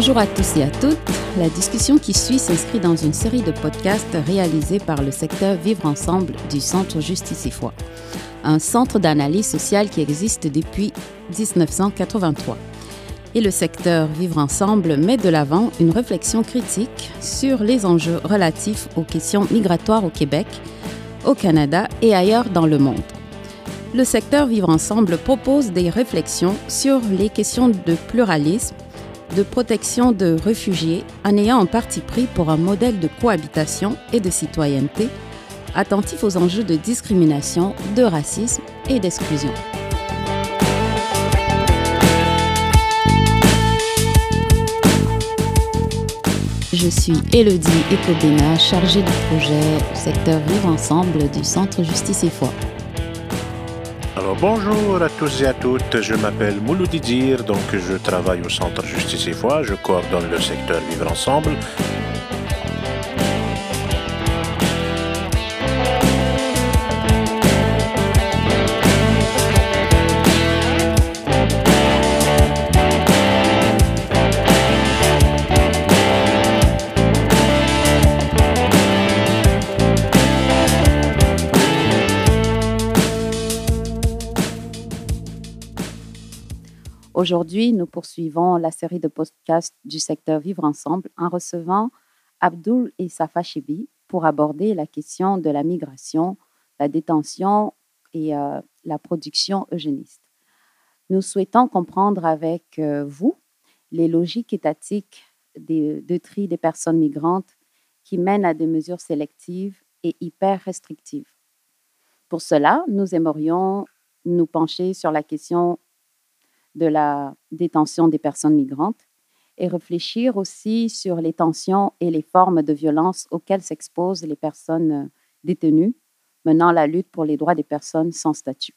Bonjour à tous et à toutes. La discussion qui suit s'inscrit dans une série de podcasts réalisés par le secteur Vivre Ensemble du Centre Justice et Foi, un centre d'analyse sociale qui existe depuis 1983. Et le secteur Vivre Ensemble met de l'avant une réflexion critique sur les enjeux relatifs aux questions migratoires au Québec, au Canada et ailleurs dans le monde. Le secteur Vivre Ensemble propose des réflexions sur les questions de pluralisme, de protection de réfugiés en ayant un parti pris pour un modèle de cohabitation et de citoyenneté attentif aux enjeux de discrimination, de racisme et d'exclusion. Je suis Elodie Ecobena, chargée du projet secteur Vivre Ensemble du Centre Justice et Foi. Bonjour à tous et à toutes, je m'appelle Mouloudidir, donc je travaille au Centre Justice et Foi, je coordonne le secteur Vivre Ensemble Aujourd'hui, nous poursuivons la série de podcasts du secteur Vivre Ensemble en recevant Abdul et Safa Chibi pour aborder la question de la migration, la détention et euh, la production eugéniste. Nous souhaitons comprendre avec euh, vous les logiques étatiques de tri des personnes migrantes qui mènent à des mesures sélectives et hyper restrictives. Pour cela, nous aimerions nous pencher sur la question de la détention des personnes migrantes et réfléchir aussi sur les tensions et les formes de violence auxquelles s'exposent les personnes euh, détenues menant la lutte pour les droits des personnes sans statut.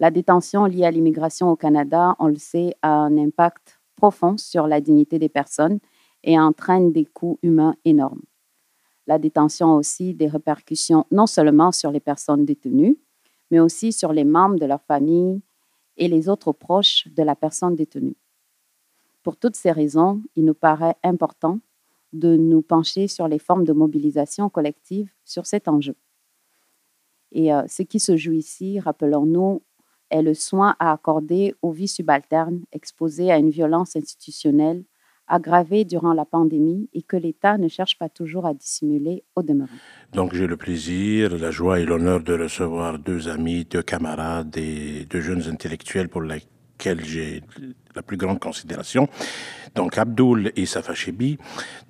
La détention liée à l'immigration au Canada, on le sait, a un impact profond sur la dignité des personnes et entraîne des coûts humains énormes. La détention a aussi des répercussions non seulement sur les personnes détenues, mais aussi sur les membres de leur famille, et les autres proches de la personne détenue. Pour toutes ces raisons, il nous paraît important de nous pencher sur les formes de mobilisation collective sur cet enjeu. Et euh, ce qui se joue ici, rappelons-nous, est le soin à accorder aux vies subalternes exposées à une violence institutionnelle aggravée durant la pandémie et que l'État ne cherche pas toujours à dissimuler au demeurant. Donc j'ai le plaisir, la joie et l'honneur de recevoir deux amis, deux camarades et deux jeunes intellectuels pour lesquels j'ai la plus grande considération. Donc Abdoul et Safachebi.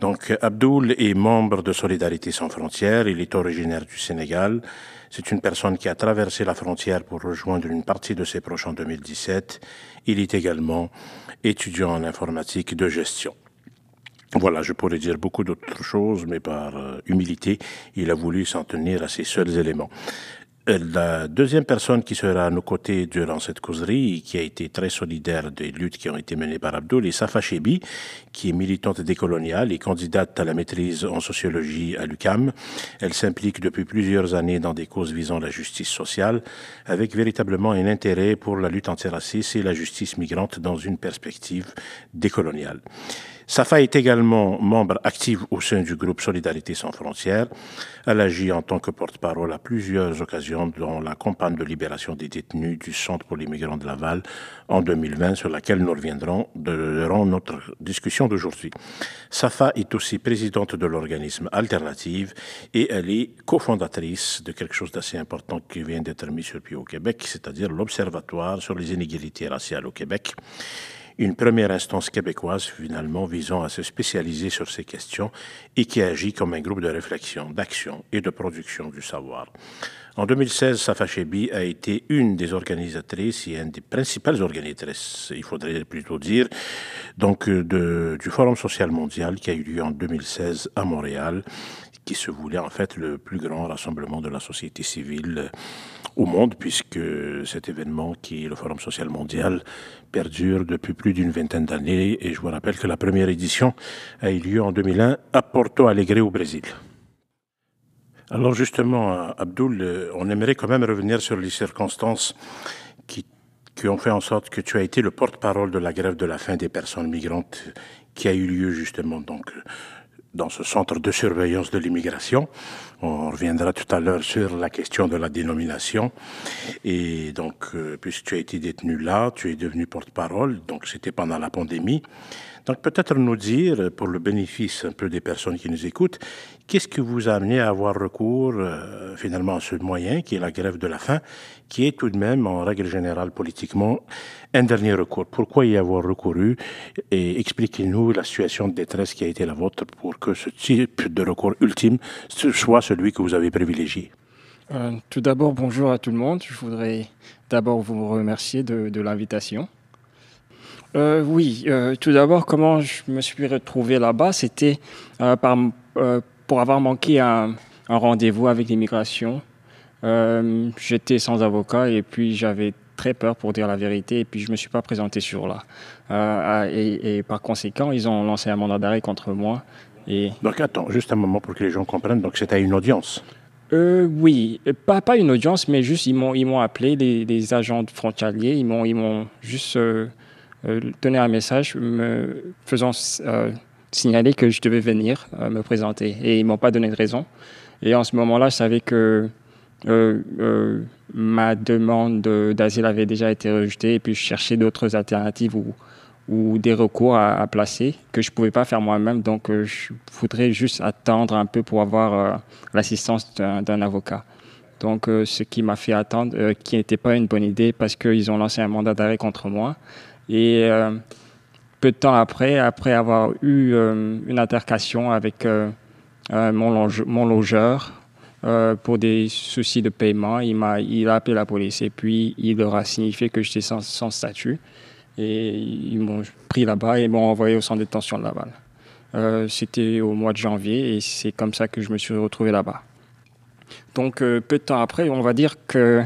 Donc Abdoul est membre de Solidarité sans frontières, il est originaire du Sénégal. C'est une personne qui a traversé la frontière pour rejoindre une partie de ses proches en 2017. Il est également étudiant en informatique de gestion. Voilà, je pourrais dire beaucoup d'autres choses, mais par euh, humilité, il a voulu s'en tenir à ces seuls éléments. Euh, la deuxième personne qui sera à nos côtés durant cette causerie, et qui a été très solidaire des luttes qui ont été menées par Abdul, est Safa Chebi, qui est militante décoloniale et candidate à la maîtrise en sociologie à l'UCAM. Elle s'implique depuis plusieurs années dans des causes visant la justice sociale, avec véritablement un intérêt pour la lutte antiraciste et la justice migrante dans une perspective décoloniale. Safa est également membre actif au sein du groupe Solidarité sans frontières. Elle agit en tant que porte-parole à plusieurs occasions dans la campagne de libération des détenus du Centre pour les migrants de Laval en 2020, sur laquelle nous reviendrons durant notre discussion d'aujourd'hui. Safa est aussi présidente de l'organisme Alternative et elle est cofondatrice de quelque chose d'assez important qui vient d'être mis sur pied au Québec, c'est-à-dire l'Observatoire sur les inégalités raciales au Québec une première instance québécoise finalement visant à se spécialiser sur ces questions et qui agit comme un groupe de réflexion, d'action et de production du savoir. En 2016, Safa Chebi a été une des organisatrices et une des principales organisatrices, il faudrait plutôt dire, donc de, du Forum social mondial qui a eu lieu en 2016 à Montréal, qui se voulait en fait le plus grand rassemblement de la société civile au monde, puisque cet événement, qui est le Forum social mondial, perdure depuis plus d'une vingtaine d'années. Et je vous rappelle que la première édition a eu lieu en 2001 à Porto Alegre au Brésil. Alors justement, Abdoul, on aimerait quand même revenir sur les circonstances qui qui ont fait en sorte que tu as été le porte-parole de la grève de la faim des personnes migrantes qui a eu lieu justement donc dans ce centre de surveillance de l'immigration. On reviendra tout à l'heure sur la question de la dénomination. Et donc, euh, puisque tu as été détenu là, tu es devenu porte-parole, donc c'était pendant la pandémie. Donc peut-être nous dire, pour le bénéfice un peu des personnes qui nous écoutent, qu'est-ce qui vous a amené à avoir recours euh, finalement à ce moyen qui est la grève de la faim, qui est tout de même en règle générale politiquement un dernier recours? Pourquoi y avoir recouru? Et expliquez-nous la situation de détresse qui a été la vôtre pour que ce type de recours ultime soit celui que vous avez privilégié. Euh, tout d'abord, bonjour à tout le monde. Je voudrais d'abord vous remercier de, de l'invitation. Euh, oui, euh, tout d'abord, comment je me suis retrouvé là-bas, c'était euh, pour avoir manqué un, rendez-vous avec l'immigration. J'étais sans avocat et puis j'avais très peur pour dire la vérité et puis je ne me suis pas présenté sur là. Et, par conséquent, ils ont lancé un mandat d'arrêt contre moi. Et... Donc attends, juste un moment pour que les gens comprennent. Donc c'était une audience? Oui, pas, pas une audience, mais juste ils m'ont ils m'ont appelé les, les, agents frontaliers, ils m'ont ils m'ont juste euh, donner un message me faisant euh, signaler que je devais venir euh, me présenter. Et ils m'ont pas donné de raison. Et en ce moment-là, je savais que ma demande d'asile avait déjà été rejetée et puis je cherchais d'autres alternatives ou des recours à, placer que je ne pouvais pas faire moi-même. Donc, je voudrais juste attendre un peu pour avoir l'assistance d'un avocat. Donc, ce qui m'a fait attendre, qui n'était pas une bonne idée parce qu'ils ont lancé un mandat d'arrêt contre moi. Et euh, peu de temps après, après avoir eu euh, une altercation avec euh, mon, logeur pour des soucis de paiement, il, a, il a appelé la police et puis il leur a signifié que j'étais sans, statut. Et ils m'ont pris là-bas et m'ont envoyé au centre de détention de Laval. C'était au mois de janvier et c'est comme ça que je me suis retrouvé là-bas. Donc peu de temps après, on va dire que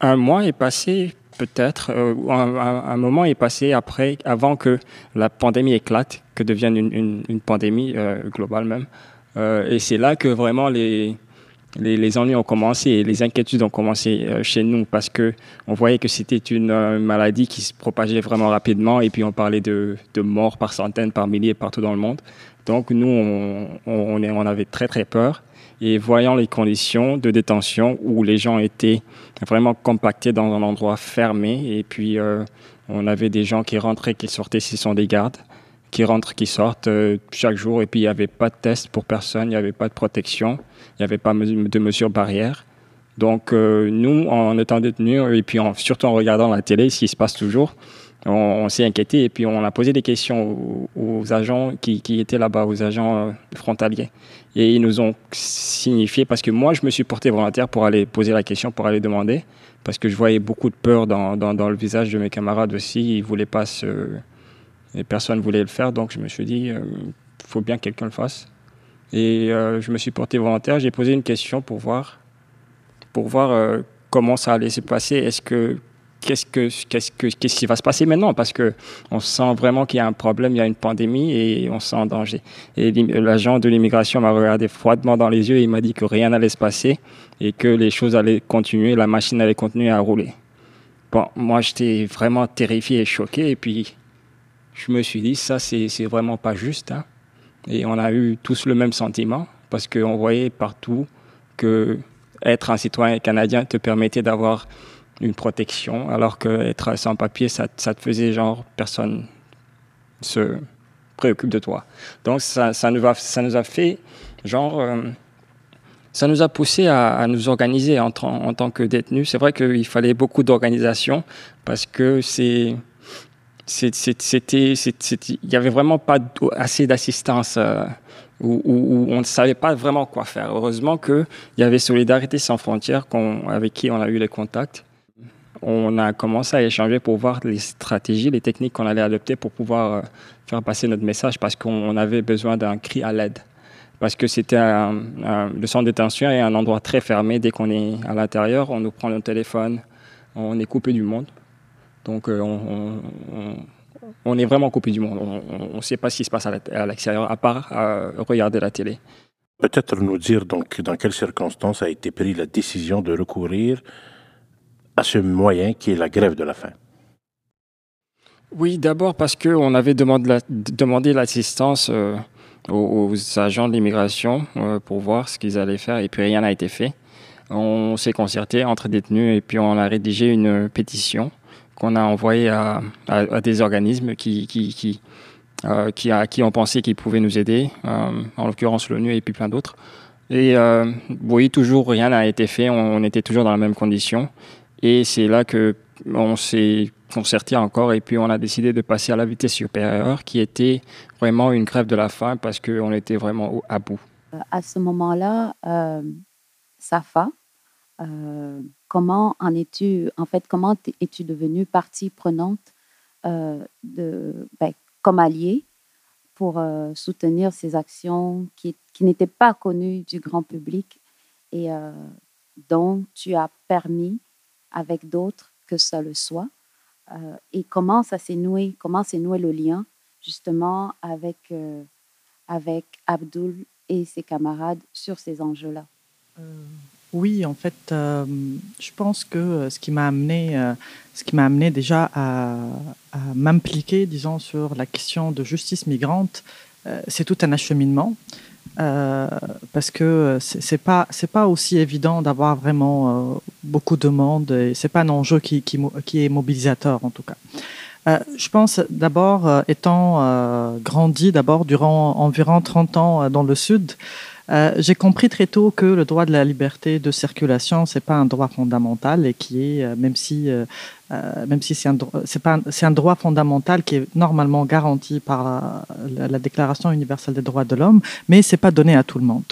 un mois est passé peut-être. Euh, un, moment est passé après, avant que la pandémie éclate, que devienne une, pandémie euh, globale même. Euh, et c'est là que vraiment les, les, ennuis ont commencé et les inquiétudes ont commencé chez nous parce que on voyait que c'était une maladie qui se propageait vraiment rapidement et puis on parlait de, de morts par centaines, par milliers partout dans le monde. Donc nous, on, on, on avait très très peur. Et voyant les conditions de détention où les gens étaient vraiment compactés dans un endroit fermé, et puis euh, on avait des gens qui rentraient, qui sortaient, ce sont des gardes, qui rentrent, qui sortent euh, chaque jour, et puis il n'y avait pas de test pour personne, il n'y avait pas de protection, il n'y avait pas de mesures barrières. Donc euh, nous, en étant détenus, et puis surtout en regardant la télé, ce qui se passe toujours, on, s'est inquiété et puis on a posé des questions aux, agents qui, étaient là-bas, aux agents euh, frontaliers. Et ils nous ont signifié, parce que moi, je me suis porté volontaire pour aller poser la question, pour aller demander, parce que je voyais beaucoup de peur dans, le visage de mes camarades aussi. Ils voulaient pas se. Et personne ne voulait le faire, donc je me suis dit, il euh, faut bien que quelqu'un le fasse. Et euh, je me suis porté volontaire, j'ai posé une question pour voir, pour voir comment ça allait se passer. Est-ce que qu'est-ce, que, qu'est-ce, que, qu'est-ce qui va se passer maintenant? Parce qu'on sent vraiment qu'il y a un problème, il y a une pandémie et on sent en danger. Et l'agent de l'immigration m'a regardé froidement dans les yeux et il m'a dit que rien n'allait se passer et que les choses allaient continuer, la machine allait continuer à rouler. Bon, moi, j'étais vraiment terrifié et choqué. Et puis, je me suis dit, ça, c'est, c'est vraiment pas juste. Hein. Et on a eu tous le même sentiment parce qu'on voyait partout que être un citoyen canadien te permettait d'avoir une protection, alors qu'être sans papier, ça, ça, te faisait genre personne se préoccupe de toi. Donc ça, ça, nous, a, ça nous a fait genre. Euh, ça nous a poussé à, nous organiser en, en, tant que détenus. C'est vrai qu'il fallait beaucoup d'organisation parce que c'est c'était il y avait vraiment pas assez d'assistance euh, où, on ne savait pas vraiment quoi faire. Heureusement qu'il y avait Solidarité sans frontières avec qui on a eu les contacts on a commencé à échanger pour voir les stratégies, les techniques qu'on allait adopter pour pouvoir euh, faire passer notre message parce qu'on avait besoin d'un cri à l'aide. Parce que c'était le centre de détention est un endroit très fermé. Dès qu'on est à l'intérieur, on nous prend le téléphone, on est coupé du monde. Donc euh, on, est vraiment coupé du monde. On ne sait pas ce qui se passe à l'extérieur, à part euh, regarder la télé. Peut-être nous dire donc dans quelles circonstances a été prise la décision de recourir à ce moyen qui est la grève de la faim Oui, d'abord parce qu'on avait demandé l'assistance euh, aux, agents de l'immigration euh, pour voir ce qu'ils allaient faire et puis rien n'a été fait. On s'est concerté entre détenus et puis on a rédigé une pétition qu'on a envoyée à, des organismes qui, qui, qui, euh, qu'ils pouvaient nous aider, en l'occurrence l'ONU et puis plein d'autres. Et oui, toujours rien n'a été fait, on, était toujours dans la même condition. Et c'est là que on s'est concerté encore et puis on a décidé de passer à la vitesse supérieure qui était vraiment une grève de la faim parce qu'on était vraiment à bout. À ce moment-là, euh, Safa, euh, comment en es-tu, en fait, comment es-tu devenue partie prenante euh, de, ben, comme alliée pour euh, soutenir ces actions qui n'étaient pas connues du grand public et dont tu as permis avec d'autres que ça le soit euh, et comment ça s'est noué, comment s'est noué le lien justement avec, euh, avec Abdul et ses camarades sur ces enjeux-là? Euh, Oui, en fait, je pense que ce qui m'a amené, ce qui m'a amené déjà à, à m'impliquer, disons, sur la question de justice migrante, c'est tout un acheminement. Euh, parce que c'est pas c'est pas aussi évident d'avoir vraiment euh, beaucoup de monde et c'est pas un enjeu qui, qui, qui, est mobilisateur en tout cas. Euh, je pense d'abord étant grandi d'abord durant environ 30 ans dans le sud, j'ai compris très tôt que le droit de la liberté de circulation c'est pas un droit fondamental et qui est même si euh, si c'est un, un, droit fondamental qui est normalement garanti par la, la Déclaration universelle des droits de l'homme, mais c'est pas donné à tout le monde.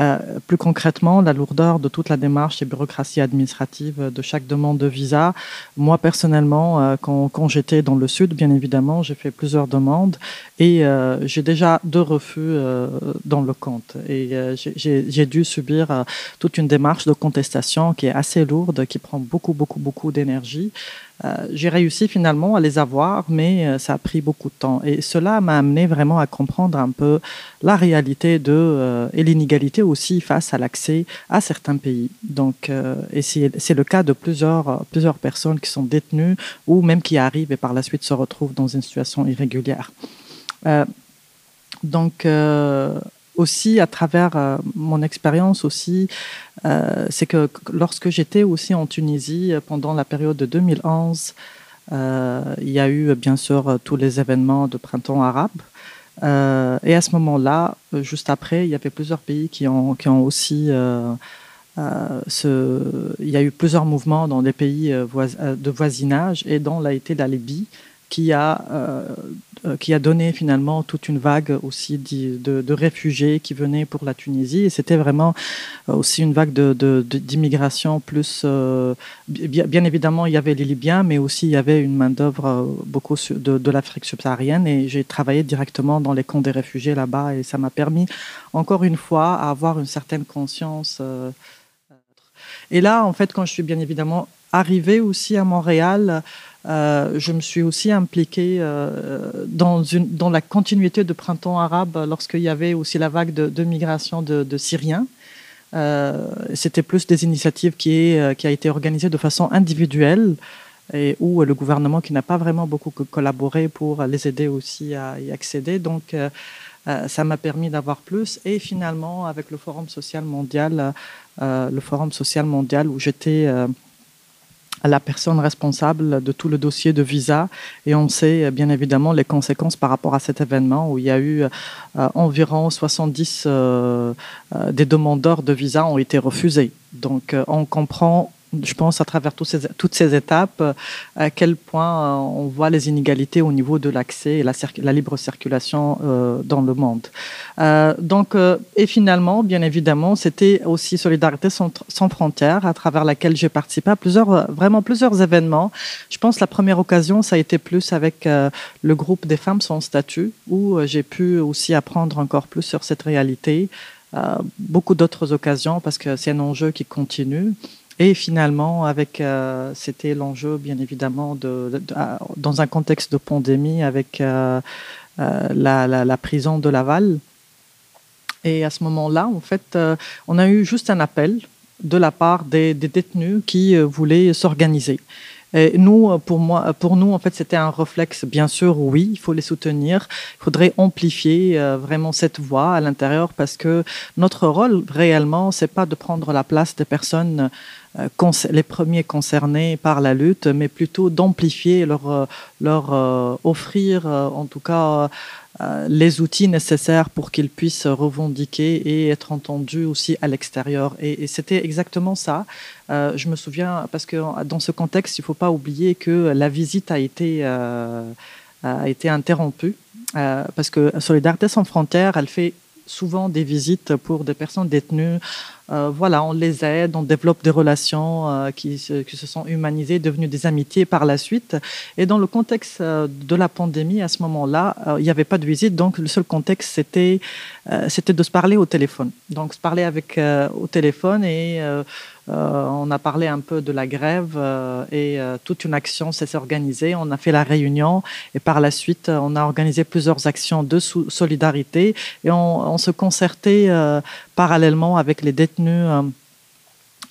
Euh, plus concrètement, la lourdeur de toute la démarche et bureaucratie administrative de chaque demande de visa. Moi, personnellement, euh, quand, quand j'étais dans le Sud, bien évidemment, j'ai fait plusieurs demandes et euh, j'ai déjà deux refus dans le compte. Et j'ai dû subir toute une démarche de contestation qui est assez lourde, qui prend beaucoup, beaucoup, beaucoup d'énergie. Euh, j'ai réussi finalement à les avoir, mais euh, ça a pris beaucoup de temps. Et cela m'a amené vraiment à comprendre un peu la réalité de, euh, et l'inégalité aussi face à l'accès à certains pays. Donc, et c'est le cas de plusieurs, plusieurs personnes qui sont détenues ou même qui arrivent et par la suite se retrouvent dans une situation irrégulière. donc, aussi à travers euh, mon expérience aussi, euh, c'est que lorsque j'étais aussi en Tunisie euh, pendant la période de 2011, il y a eu bien sûr tous les événements de printemps arabe. et à ce moment-là, juste après, il y avait plusieurs pays qui ont, qui ont aussi... il y a eu plusieurs mouvements dans des pays de voisinage et dont l'a été la Libye qui a euh, qui a donné finalement toute une vague aussi de, réfugiés qui venaient pour la Tunisie. Et c'était vraiment euh, aussi une vague d'immigration plus... Euh, bien, évidemment, il y avait les Libyens, mais aussi il y avait une main-d'œuvre beaucoup de, l'Afrique subsaharienne. Et j'ai travaillé directement dans les camps des réfugiés là-bas. Et ça m'a permis, encore une fois, à avoir une certaine conscience. Et là, en fait, quand je suis bien évidemment arrivé aussi à Montréal, euh, je me suis aussi impliqué euh, dans la continuité de Printemps arabe lorsqu'il y avait aussi la vague de, migration de, Syriens. Euh, C'était plus des initiatives qui, est, qui a été organisée de façon individuelle et où le gouvernement qui n'a pas vraiment beaucoup collaboré pour les aider aussi à y accéder. Donc, ça m'a permis d'avoir plus. Et finalement, avec le Forum social mondial, le Forum social mondial où j'étais la personne responsable de tout le dossier de visa et on sait bien évidemment les conséquences par rapport à cet événement où il y a eu euh, environ 70 euh, euh, des demandeurs de visa ont été refusés. Donc on comprend je pense, à travers toutes ces étapes, euh, à quel point euh, on voit les inégalités au niveau de l'accès et la, libre circulation euh, dans le monde. donc, et finalement, bien évidemment, c'était aussi Solidarité sans, frontières, à travers laquelle j'ai participé à plusieurs, vraiment plusieurs événements. Je pense la première occasion, ça a été plus avec le groupe des femmes sans statut, où j'ai pu aussi apprendre encore plus sur cette réalité. beaucoup d'autres occasions, parce que c'est un enjeu qui continue. Et finalement, euh, c'était l'enjeu, bien évidemment, de, dans un contexte de pandémie, avec euh, euh, la, prison de Laval. Et à ce moment-là, en fait, on a eu juste un appel de la part des, détenus qui voulaient s'organiser. Et nous, pour, moi, pour nous, en fait, c'était un réflexe. Bien sûr, oui, il faut les soutenir. Il faudrait amplifier vraiment cette voix à l'intérieur parce que notre rôle réellement, c'est pas de prendre la place des personnes les premiers concernés par la lutte, mais plutôt d'amplifier, leur, euh, leur euh, offrir en tout cas les outils nécessaires pour qu'ils puissent revendiquer et être entendus aussi à l'extérieur. Et, c'était exactement ça. je me souviens, parce que dans ce contexte, il ne faut pas oublier que la visite a été, a été interrompue, parce que Solidarité sans frontières, elle fait souvent des visites pour des personnes détenues euh, voilà, on les aide, on développe des relations euh, qui, se, qui, se, sont humanisées, devenues des amitiés par la suite. Et dans le contexte euh, de la pandémie, à ce moment-là, il n'y avait pas de visite, donc le seul contexte, c'était c'était de se parler au téléphone. Donc se parler avec au téléphone et euh, on a parlé un peu de la grève euh, et euh, toute une action s'est organisée. On a fait la réunion et par la suite, on a organisé plusieurs actions de solidarité et on, se concertait parallèlement avec les détenus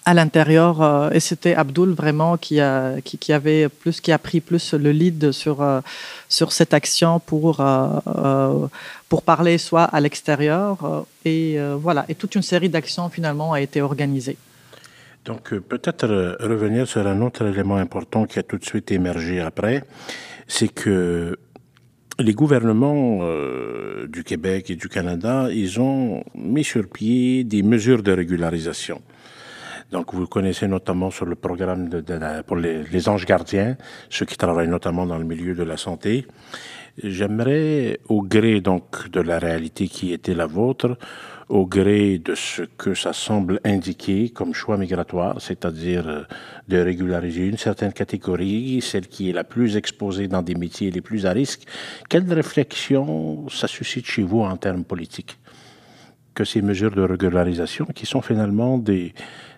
à l'intérieur et c'était Abdul vraiment qui a avait plus qui a pris plus le lead sur sur cette action pour pour parler soit à l'extérieur et voilà et toute une série d'actions finalement a été organisée. Donc, euh, peut-être euh, revenir sur un autre élément important qui a tout de suite émergé après, c'est que les gouvernements euh, du Québec et du Canada, ils ont mis sur pied des mesures de régularisation. Donc, vous connaissez notamment sur le programme pour les, les, anges gardiens, ceux qui travaillent notamment dans le milieu de la santé. J'aimerais, au gré donc de la réalité qui était la vôtre, au gré de ce que ça semble indiquer comme choix migratoire, c'est-à-dire euh, de régulariser une certaine catégorie, celle qui est la plus exposée dans des métiers les plus à risque. Quelle réflexion ça suscite chez vous en termes politiques? Que ces mesures de régularisation, qui sont finalement des,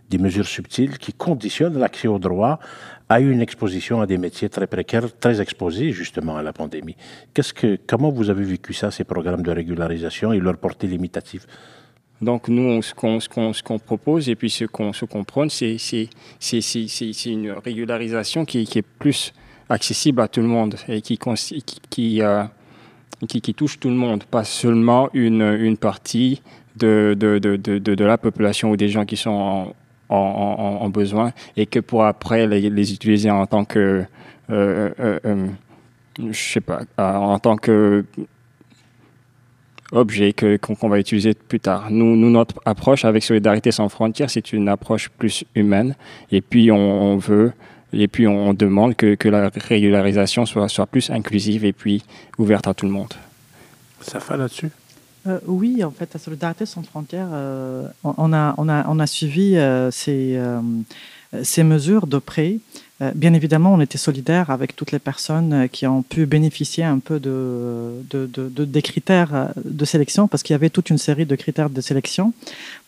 des mesures subtiles qui conditionnent l'accès au droit à une exposition à des métiers très précaires, très exposés justement à la pandémie. Qu'est-ce que, comment vous avez vécu ça, ces programmes de régularisation et leur portée limitative? Donc nous, ce qu'on propose et puis ce qu'on qu prône, c'est une régularisation qui, est plus accessible à tout le monde et qui, euh, touche tout le monde, pas seulement une, partie de, la population ou des gens qui sont en, besoin et que pour après les, les utiliser en tant que, euh, euh, je sais pas, en tant que objet qu'on va utiliser plus tard. Nous, nous, notre approche avec Solidarité sans frontières, c'est une approche plus humaine. Et puis, on, veut, et puis on demande que, que, la régularisation soit, soit plus inclusive et puis ouverte à tout le monde. Ça fait là-dessus? Euh, oui, en fait, à Solidarité sans frontières, euh, on, a, on, a, on a suivi euh, ces, ces mesures de euh, bien évidemment, on était solidaires avec toutes les personnes euh, qui ont pu bénéficier un peu de, des critères euh, de sélection, parce qu'il y avait toute une série de critères de sélection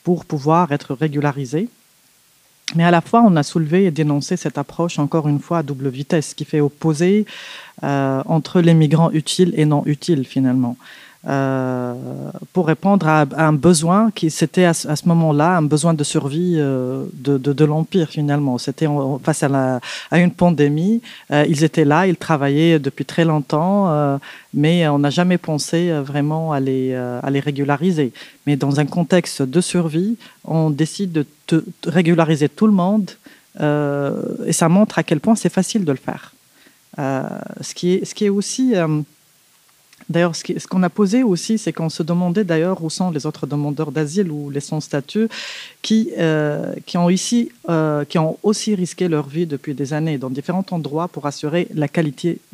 pour pouvoir être régularisés. Mais à la fois, on a soulevé et dénoncé cette approche, encore une fois, à double vitesse, qui fait opposer entre les migrants utiles et non utiles, finalement. Euh, pour répondre à, un besoin qui c'était à, ce moment-là un besoin de survie euh, de, de, l'empire finalement. C'était face à, à, une pandémie. Euh, ils étaient là, ils travaillaient depuis très longtemps, mais on n'a jamais pensé vraiment à les, à les régulariser. Mais dans un contexte de survie, on décide de, de régulariser tout le monde, et ça montre à quel point c'est facile de le faire. ce qui est, ce qui est aussi D'ailleurs, ce qu'on a posé aussi, c'est qu'on se demandait d'ailleurs où sont les autres demandeurs d'asile ou les sans-statut qui, euh, qui, ont euh, qui ont aussi risqué leur vie depuis des années dans différents endroits pour assurer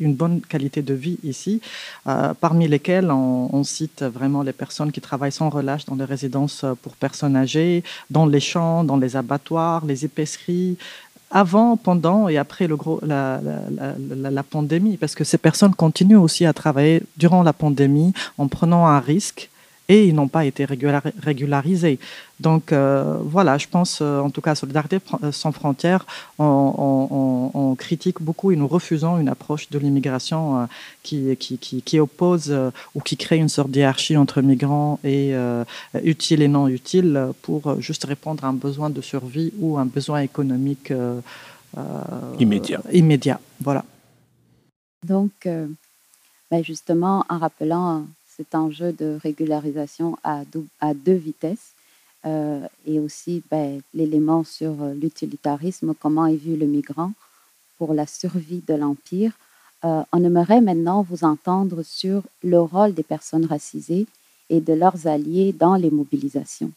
une bonne qualité de vie ici, euh, parmi lesquels on, cite vraiment les personnes qui travaillent sans relâche dans les résidences pour personnes âgées, dans les champs, dans les abattoirs, les épiceries, avant, pendant et après le gros, la, la, la, pandémie, parce que ces personnes continuent aussi à travailler durant la pandémie en prenant un risque et ils n'ont pas été régularisés. Donc voilà, je pense, en tout cas, Solidarité sans frontières, on, critique beaucoup et nous refusons une approche de l'immigration qui, qui, qui, oppose ou qui crée une sorte d'hierarchie entre migrants et utiles et non utiles pour juste répondre à un besoin de survie ou un besoin économique immédiat. immédiat. Voilà. Donc, ben justement, en rappelant cet enjeu de régularisation à, deux vitesses euh, et aussi ben, l'élément sur euh, l'utilitarisme, comment est vu le migrant pour la survie de l'Empire. Euh, on aimerait maintenant vous entendre sur le rôle des personnes racisées et de leurs alliés dans les mobilisations.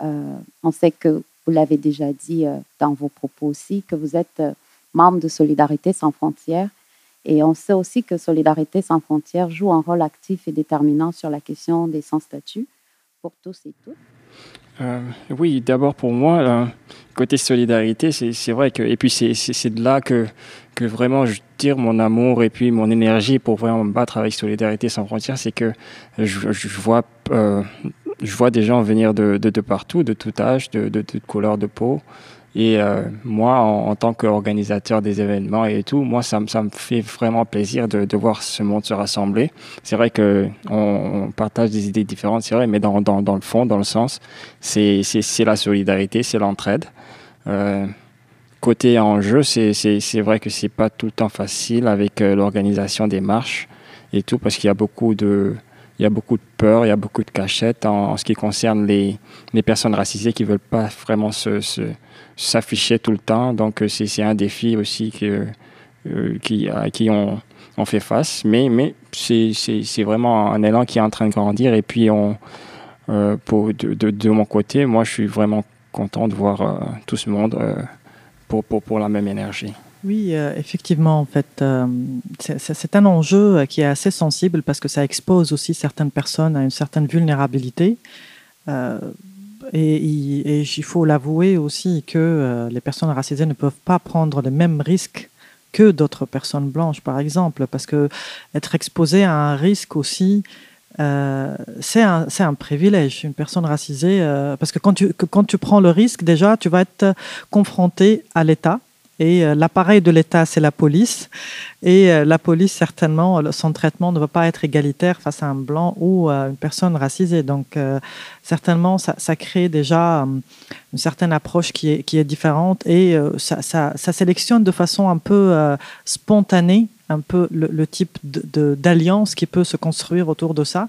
on sait que vous l'avez déjà dit dans vos propos aussi, que vous êtes membre de Solidarité sans frontières et on sait aussi que Solidarité sans frontières joue un rôle actif et déterminant sur la question des sans-statut pour tous et toutes. Euh, oui, d'abord pour moi, euh, côté solidarité, c'est vrai que, et puis c'est de là que, vraiment je tire mon amour et puis mon énergie pour vraiment me battre avec Solidarité sans frontières, c'est que je, euh, vois des gens venir de, partout, de tout âge, de toute couleur de peau, et euh, moi, en, tant qu'organisateur des événements et tout, moi, ça, ça me fait vraiment plaisir de, voir ce monde se rassembler. C'est vrai qu'on on partage des idées différentes, c'est vrai, mais dans, dans, dans, le fond, dans le sens, c'est la solidarité, c'est l'entraide. Euh, côté enjeu, c'est vrai que c'est pas tout le temps facile avec euh, l'organisation des marches et tout, parce qu'il y a beaucoup de il y a beaucoup de peur, il y a beaucoup de cachettes en, ce qui concerne les, les, personnes racisées qui ne veulent pas vraiment se, s'afficher tout le temps. Donc, euh, c'est un défi aussi que, euh, qui, à qui on, on, fait face. Mais, mais c'est vraiment un élan qui est en train de grandir. Et puis, on, euh, pour, de, de, de, mon côté, moi, je suis vraiment content de voir tout ce monde pour, pour, pour, la même énergie. Oui, effectivement, en fait, c'est un enjeu qui est assez sensible parce que ça expose aussi certaines personnes à une certaine vulnérabilité. Et, il faut l'avouer aussi que euh, les personnes racisées ne peuvent pas prendre les mêmes risques que d'autres personnes blanches, par exemple, parce que être exposé à un risque aussi, euh, c'est un, privilège. Une personne racisée, euh, parce que quand tu, que quand tu prends le risque, déjà, tu vas être confronté à l'État et euh, l'appareil de l'État, c'est la police. Et euh, la police, certainement, son traitement ne va pas être égalitaire face à un blanc ou à une personne racisée. Donc, euh, certainement, ça, crée déjà une certaine approche qui est, différente et ça, sélectionne de façon un peu spontanée un peu le, type d'alliance qui peut se construire autour de ça.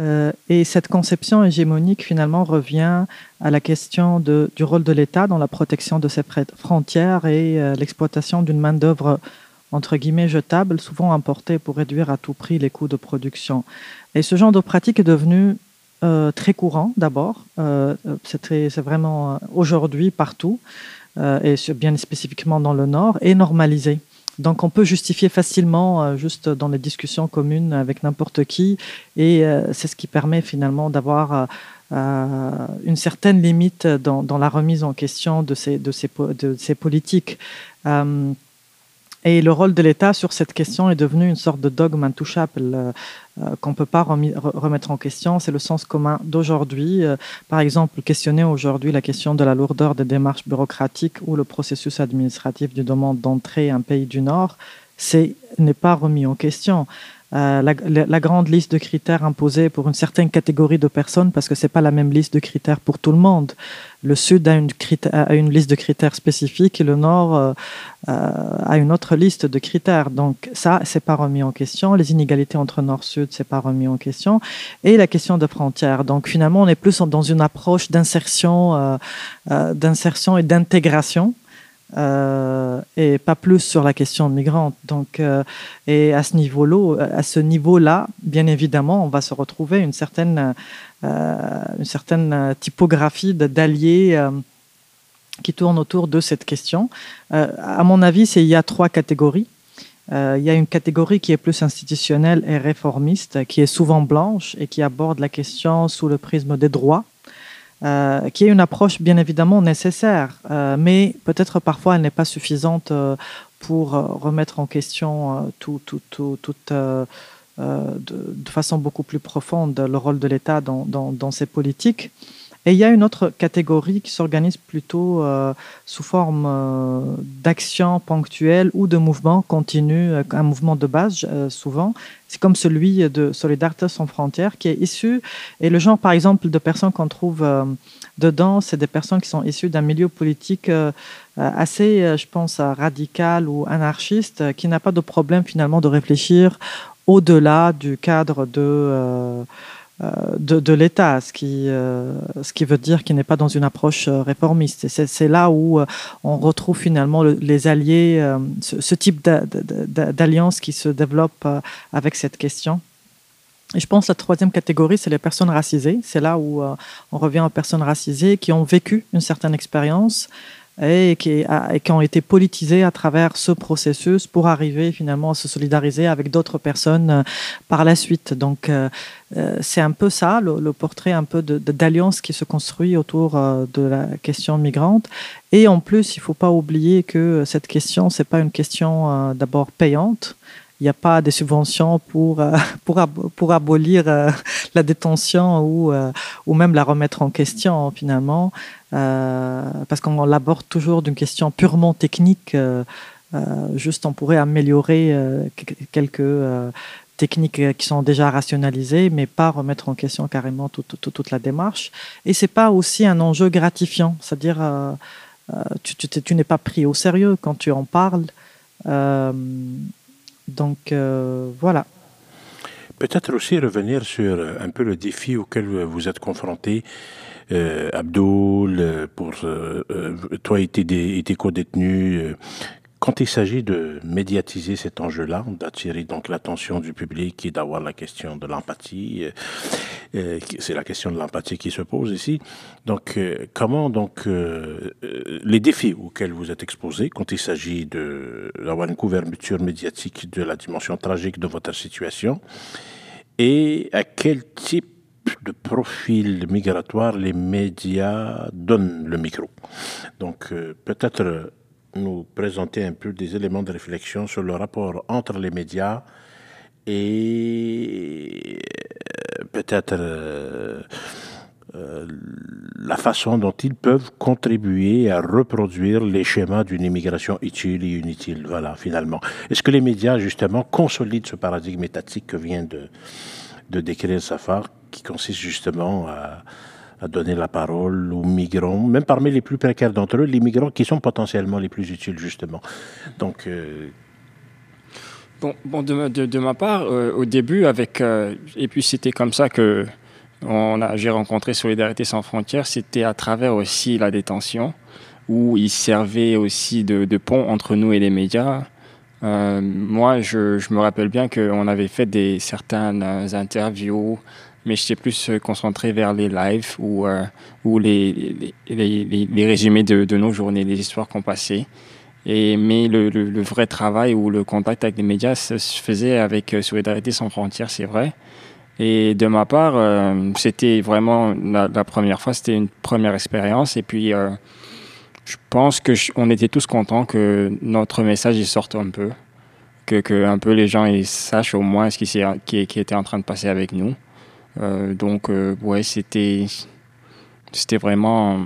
Euh, et cette conception hégémonique, finalement, revient à la question du rôle de l'État dans la protection de ses frontières et euh, l'exploitation d'une main-d'œuvre, entre guillemets, jetable, souvent importée pour réduire à tout prix les coûts de production. Et ce genre de pratique est devenu euh, très courant, d'abord. c'est vraiment aujourd'hui partout, et bien spécifiquement dans le Nord, et normalisé. Donc on peut justifier facilement euh, juste dans les discussions communes avec n'importe qui et euh, c'est ce qui permet finalement d'avoir euh, une certaine limite dans, la remise en question de ces, politiques. Et le rôle de l'État sur cette question est devenu une sorte de dogme intouchable euh, euh, qu'on ne peut pas remettre en question. C'est le sens commun d'aujourd'hui. Euh, par exemple, questionner aujourd'hui la question de la lourdeur des démarches bureaucratiques ou le processus administratif du demande d'entrée à un pays du Nord, c'est n'est pas remis en question. Euh, la, grande liste de critères imposés pour une certaine catégorie de personnes, parce que c'est pas la même liste de critères pour tout le monde. Le Sud a une, liste de critères spécifiques et le Nord euh, euh, a une autre liste de critères. Donc ça, c'est pas remis en question. Les inégalités entre Nord-Sud, c'est pas remis en question. Et la question de frontières. Donc finalement, on est plus dans une approche d'insertion, d'insertion et d'intégration euh, et pas plus sur la question migrante. Donc, euh, et à ce niveau-là, bien évidemment, on va se retrouver une certaine, euh, typographie d'alliés qui tourne autour de cette question. à mon avis, il y a trois catégories. il y a une catégorie qui est plus institutionnelle et réformiste, qui est souvent blanche et qui aborde la question sous le prisme des droits euh, qui est une approche bien évidemment nécessaire, euh, mais peut-être parfois elle n'est pas suffisante euh, pour remettre en question tout, tout, tout, toute de, façon beaucoup plus profonde le rôle de l'État dans, dans, ces politiques. Et il y a une autre catégorie qui s'organise plutôt sous forme d'action ponctuelle ou de mouvement continu, un mouvement de base souvent. C'est comme celui de Solidarité sans frontières qui est issu, et le genre par exemple de personnes qu'on trouve dedans, c'est des personnes qui sont issues d'un milieu politique euh, euh, assez, euh, je pense, radical ou anarchiste, qui n'a pas de problème finalement de réfléchir au-delà du cadre de, de, l'État, ce, qui, ce qui veut dire qu'il n'est pas dans une approche réformiste. C'est là où on retrouve finalement les alliés, ce, type d'alliance qui se développe avec cette question. Et je pense que la troisième catégorie, c'est les personnes racisées. C'est là où euh, on revient aux personnes racisées qui ont vécu une certaine expérience et qui, ont été politisées à travers ce processus pour arriver finalement à se solidariser avec d'autres personnes euh, par la suite. Donc euh, c'est un peu ça, le, portrait un peu d'alliance qui se construit autour de la question migrante. Et en plus, il ne faut pas oublier que cette question, c'est pas une question d'abord payante il n'y a pas de subventions pour, euh, pour, pour abolir euh, la détention ou, euh, ou même la remettre en question finalement, parce qu'on l'aborde toujours d'une question purement technique. juste, on pourrait améliorer quelques techniques qui sont déjà rationalisées, mais pas remettre en question carrément toute, toute, la démarche. Et c'est pas aussi un enjeu gratifiant, c'est-à-dire tu n'es pas pris au sérieux quand tu en parles. Donc euh, voilà. Peut-être aussi revenir sur euh, un peu le défi auquel vous êtes confronté. Euh, Abdul, pour toi, était co-détenu. Quand il s'agit de médiatiser cet enjeu-là, d'attirer donc l'attention du public et d'avoir la question de l'empathie, euh, euh, c'est la question de l'empathie qui se pose ici. Donc, euh, comment donc les défis auxquels vous êtes exposés quand il s'agit d'avoir une couverture médiatique de la dimension tragique de votre situation et à quel type de profil migratoire les médias donnent le micro? Donc, peut-être nous présenter un peu des éléments de réflexion sur le rapport entre les médias et euh, peut-être euh, euh, la façon dont ils peuvent contribuer à reproduire les schémas d'une immigration utile et inutile. Voilà, finalement. Est-ce que les médias, justement, consolident ce paradigme étatique que vient de, de décrire Safar, qui consiste justement à à donner la parole aux migrants, même parmi les plus précaires d'entre eux, les migrants qui sont potentiellement les plus utiles, justement. Donc. Euh, bon, bon de, ma part, euh, au début, avec. Euh, et puis c'était comme ça que j'ai rencontré Solidarité sans frontières, c'était à travers aussi la détention, où il servait aussi de, pont entre nous et les médias. moi, je, je, me rappelle bien qu'on avait fait des certaines interviews mais j'étais plus euh, concentré vers les lives ou, euh, ou les, les, les, résumés de, de, nos journées, les histoires qu'on passait. Et, mais le, le, vrai travail ou le contact avec les médias se faisait avec euh, Solidarité sans frontières, c'est vrai. Et de ma part, c'était vraiment la, première fois, c'était une première expérience. Et puis, je pense que on était tous contents que notre message sorte un peu, que, que un peu les gens ils sachent au moins ce qui, qui, qui était en train de passer avec nous. Euh, donc, euh, ouais, c'était, c'était vraiment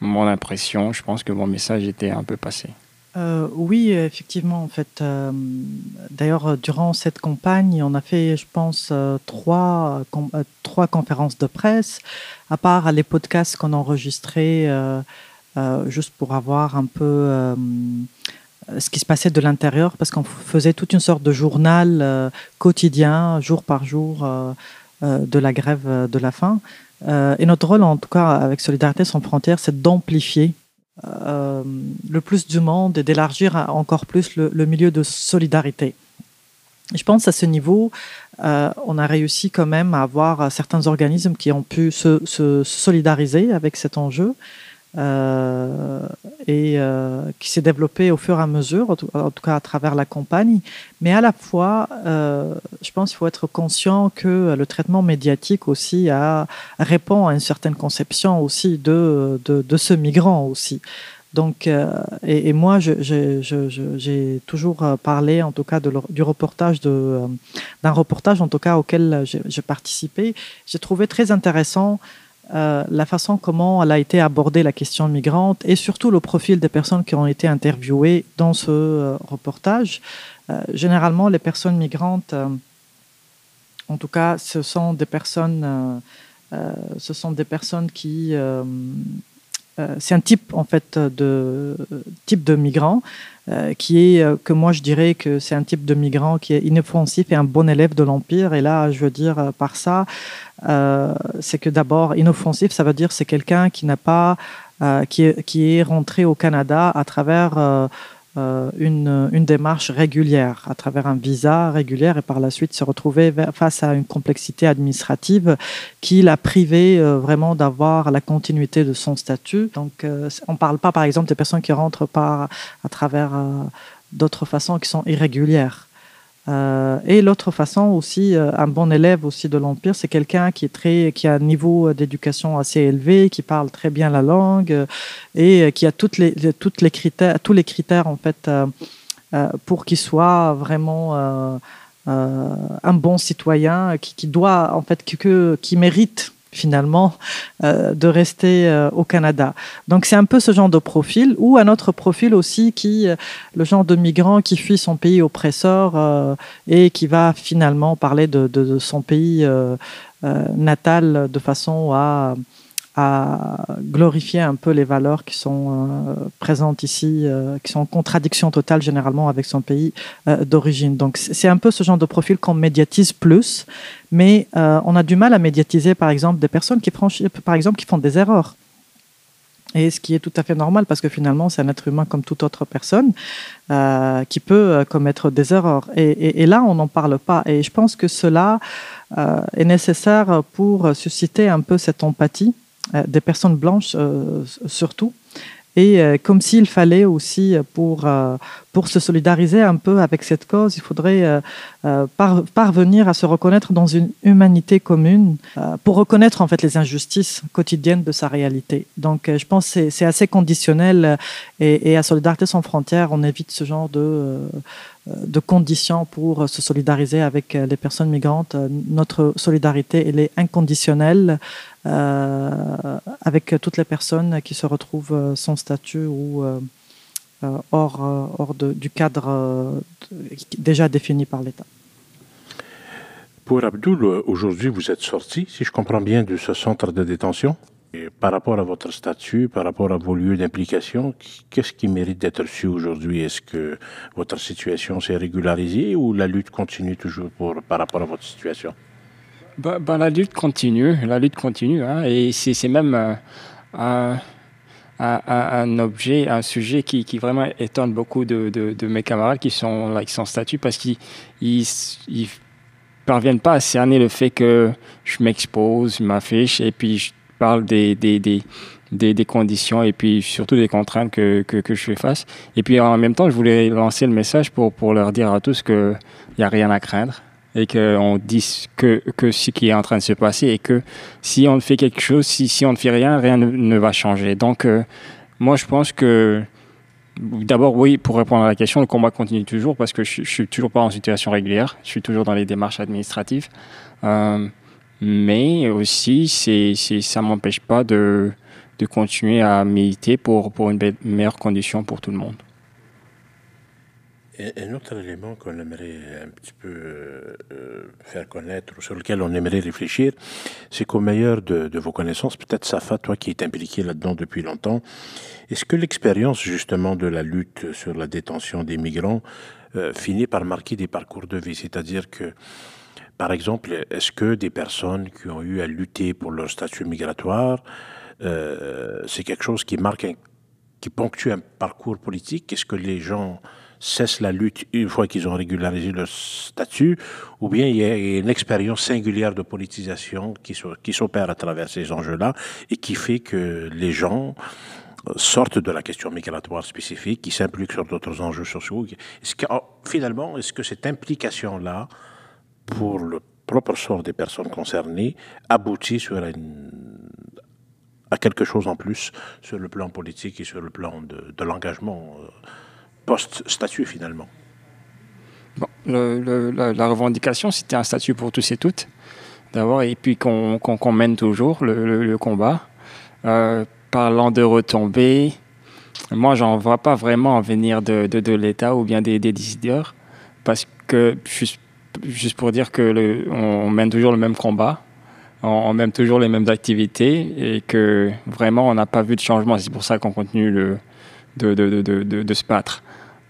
mon impression. Je pense que mon message était un peu passé. Euh, oui, effectivement, en fait. D'ailleurs, durant cette campagne, on a fait, je pense, trois, trois conférences de presse, à part les podcasts qu'on a enregistrés, juste pour avoir un peu ce qui se passait de l'intérieur, parce qu'on faisait toute une sorte de journal quotidien, jour par jour, de la grève euh, de la faim. Euh, et notre rôle, en tout cas avec Solidarité sans frontières, c'est d'amplifier le plus du monde et d'élargir encore plus le, milieu de solidarité. Je pense à ce niveau, on a réussi quand même à avoir certains organismes qui ont pu se solidariser avec cet enjeu. Euh, et euh, qui s'est développé au fur et à mesure, en tout, cas à travers la campagne. Mais à la fois, euh, je pense qu'il faut être conscient que le traitement médiatique aussi a, répond à une certaine conception aussi de, ce migrant aussi. Donc, et, moi, j'ai toujours parlé, en tout cas, du reportage, d'un reportage, en tout cas, auquel j'ai participé. J'ai trouvé très intéressant la façon comment elle a été abordée la question migrante et surtout le profil des personnes qui ont été interviewées dans ce reportage. généralement, les personnes migrantes en tout cas, ce sont des personnes, euh, euh, ce sont des personnes qui, euh, c'est un type en fait de type de migrant qui est que moi je dirais que c'est un type de migrant qui est inoffensif et un bon élève de l'empire. Et là, je veux dire par ça, c'est que d'abord inoffensif, ça veut dire c'est quelqu'un qui n'a pas qui est, qui, est, rentré au Canada à travers euh, une, une, démarche régulière, à travers un visa régulier, et par la suite se retrouver face à une complexité administrative qui l'a privé euh, vraiment d'avoir la continuité de son statut. Donc, euh, on ne parle pas, par exemple, des personnes qui rentrent par, à travers d'autres façons qui sont irrégulières. Euh, et l'autre façon aussi, euh, un bon élève aussi de l'Empire, c'est quelqu'un qui est très, qui a un niveau d'éducation assez élevé, qui parle très bien la langue euh, et qui a toutes les, toutes les critères, tous les critères en fait pour qu'il soit vraiment un bon citoyen, qui, qui, doit en fait, qui, qui mérite finalement euh, de rester euh, au Canada. Donc c'est un peu ce genre de profil ou un autre profil aussi qui euh, le genre de migrant qui fuit son pays oppresseur et qui va finalement parler de, de son pays natal de façon à à glorifier un peu les valeurs qui sont euh, présentes ici, euh, qui sont en contradiction totale généralement avec son pays euh, d'origine. Donc c'est un peu ce genre de profil qu'on médiatise plus, mais on a du mal à médiatiser par exemple des personnes qui, par exemple, qui font des erreurs. Et ce qui est tout à fait normal parce que finalement c'est un être humain comme toute autre personne qui peut commettre des erreurs. Et, et là on n'en parle pas. Et je pense que cela est nécessaire pour susciter un peu cette empathie des personnes blanches euh, surtout. Et euh, comme s'il fallait aussi, pour, pour se solidariser un peu avec cette cause, il faudrait parvenir à se reconnaître dans une humanité commune pour reconnaître en fait les injustices quotidiennes de sa réalité. Donc je pense que c'est assez conditionnel et, et, à Solidarité sans frontières, on évite ce genre de de conditions pour se solidariser avec les personnes migrantes. Notre solidarité, elle est inconditionnelle. Euh, avec toutes les personnes qui se retrouvent euh, sans statut ou euh, hors, du cadre déjà défini par l'État. Pour Abdul, aujourd'hui, vous êtes sorti, si je comprends bien, de ce centre de détention? Par rapport à votre statut, par rapport à vos lieux d'implication, qu'est-ce qui mérite d'être su aujourd'hui? Est-ce que votre situation s'est régularisée ou la lutte continue toujours par rapport à votre situation? Bah, bah, La lutte continue, la lutte continue, hein, et c'est même euh, un, objet, un sujet qui, vraiment étonne beaucoup de, mes camarades qui sont là, statut parce qu'ils ils, parviennent pas à cerner le fait que je m'expose, je m'affiche, et puis je parle des, des, des des, conditions et puis surtout des contraintes que, que, que, je fais face. Et puis en même temps, je voulais lancer le message pour, pour leur dire à tous qu'il n'y a rien à craindre et qu'on dise que, que ce qui est en train de se passer et que si on fait quelque chose, si, si on ne fait rien, rien ne, va changer. Donc, euh, moi, je pense que d'abord, oui, pour répondre à la question, le combat continue toujours parce que je, ne suis toujours pas en situation régulière, je suis toujours dans les démarches administratives. Euh, mais aussi, c'est, ça m'empêche pas de, de continuer à militer pour, pour une meilleure condition pour tout le monde. Un autre élément qu'on aimerait un petit peu euh, faire connaître, sur lequel on aimerait réfléchir, c'est qu'au meilleur de, vos connaissances, peut-être Safa, toi qui es impliqué là-dedans depuis longtemps, est-ce que l'expérience justement de la lutte sur la détention des migrants euh, finit par marquer des parcours de vie? C'est-à-dire que, par exemple, est-ce que des personnes qui ont eu à lutter pour leur statut migratoire, euh, c'est quelque chose qui marque, qui ponctue un parcours politique? Est-ce que les gens cessent la lutte une fois qu'ils ont régularisé leur statut, ou bien il y a une expérience singulière de politisation qui s'opère à travers ces enjeux-là et qui fait que les gens sortent de la question migratoire spécifique, qui s'impliquent sur d'autres enjeux sociaux? Oh, finalement, est-ce que cette implication-là, pour le propre sort des personnes concernées, aboutit à quelque chose en plus sur le plan politique et sur le plan de, l'engagement euh, post-statut finalement bon, la, revendication, c'était un statut pour tous et toutes, d'abord, et puis qu'on mène toujours le, combat. Euh, parlant de retombées, moi, j'en vois pas vraiment venir de, de, l'État ou bien des, décideurs, parce que, juste, juste pour dire que on mène toujours le même combat, on, mène toujours les mêmes activités et que vraiment, on n'a pas vu de changement. C'est pour ça qu'on continue de, se battre.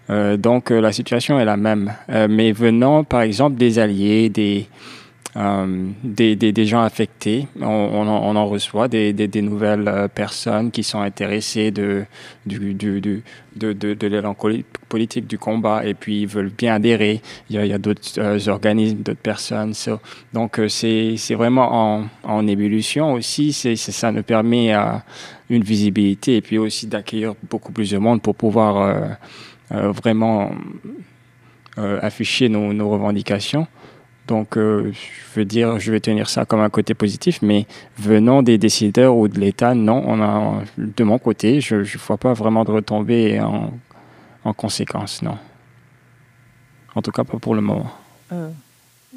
Euh, donc, euh, la situation est la même. Euh, mais venant, par exemple, des alliés, des, euh, des, gens affectés. On, en, reçoit des, nouvelles euh, personnes qui sont intéressées de, de, de, de l'élan politique du combat et puis ils veulent bien adhérer. Il y a, d'autres euh, organismes, d'autres personnes. donc c'est vraiment en, ébullition aussi. Ça nous permet une visibilité et puis aussi d'accueillir beaucoup plus de monde pour pouvoir vraiment afficher nos revendications. Donc, euh, je veux dire, je vais tenir ça comme un côté positif, mais venant des décideurs ou de l'État, non, de mon côté, je ne vois pas vraiment de retombées en, en conséquence, non. En tout cas, pas pour le moment. Euh,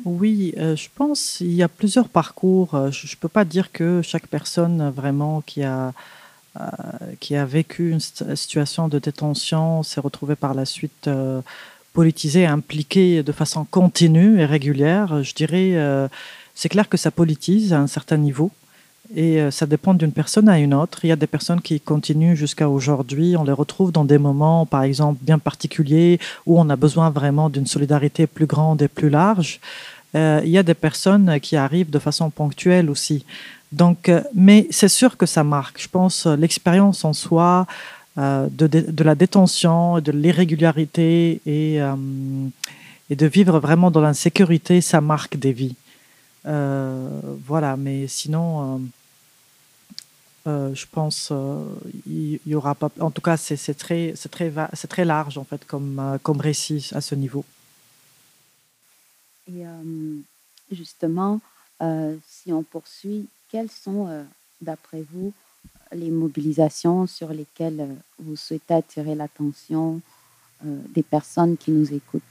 oui, euh, je pense qu'il y a plusieurs parcours. Je ne peux pas dire que chaque personne vraiment qui a, qui a vécu une situation de détention s'est retrouvée par la suite politisé impliqué de façon continue et régulière, je dirais, euh, c'est clair que ça politise à un certain niveau. Et euh, ça dépend d'une personne à une autre. Il y a des personnes qui continuent jusqu'à aujourd'hui. On les retrouve dans des moments, par exemple, bien particuliers où on a besoin vraiment d'une solidarité plus grande et plus large. Euh, il y a des personnes qui arrivent de façon ponctuelle aussi. Donc, mais c'est sûr que ça marque. Je pense l'expérience en soi, euh, de, de, la détention, de l'irrégularité et, euh, et, de vivre vraiment dans l'insécurité, ça marque des vies. Euh, voilà, mais sinon, je pense il y, aura pas. En tout cas, c'est très, très, très large en fait comme, comme récit à ce niveau. Et justement, si on poursuit, quels sont, d'après vous, les mobilisations sur lesquelles euh, vous souhaitez attirer l'attention euh, des personnes qui nous écoutent?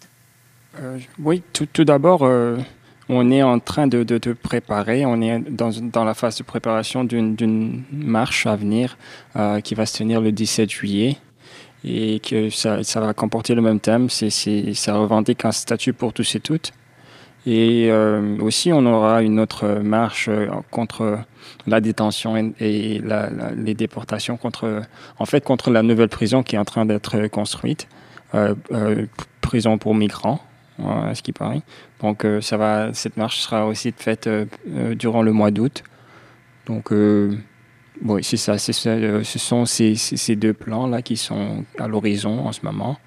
Euh, Oui, tout, tout d'abord, on est en train de, de, préparer, on est dans, dans, la phase de préparation d'une marche à venir qui va se tenir le 17 juillet et que ça, ça va comporter le même thème, c'est ça revendique un statut pour tous et toutes. Et euh, aussi, on aura une autre marche euh, contre la détention et, les déportations, contre, en fait, contre la nouvelle prison qui est en train d'être construite, euh, prison pour migrants, à ce qui paraît. Donc, cette marche sera aussi faite durant le mois d'août. Donc, oui, c'est ça, ce sont ces deux plans-là qui sont à l'horizon en ce moment.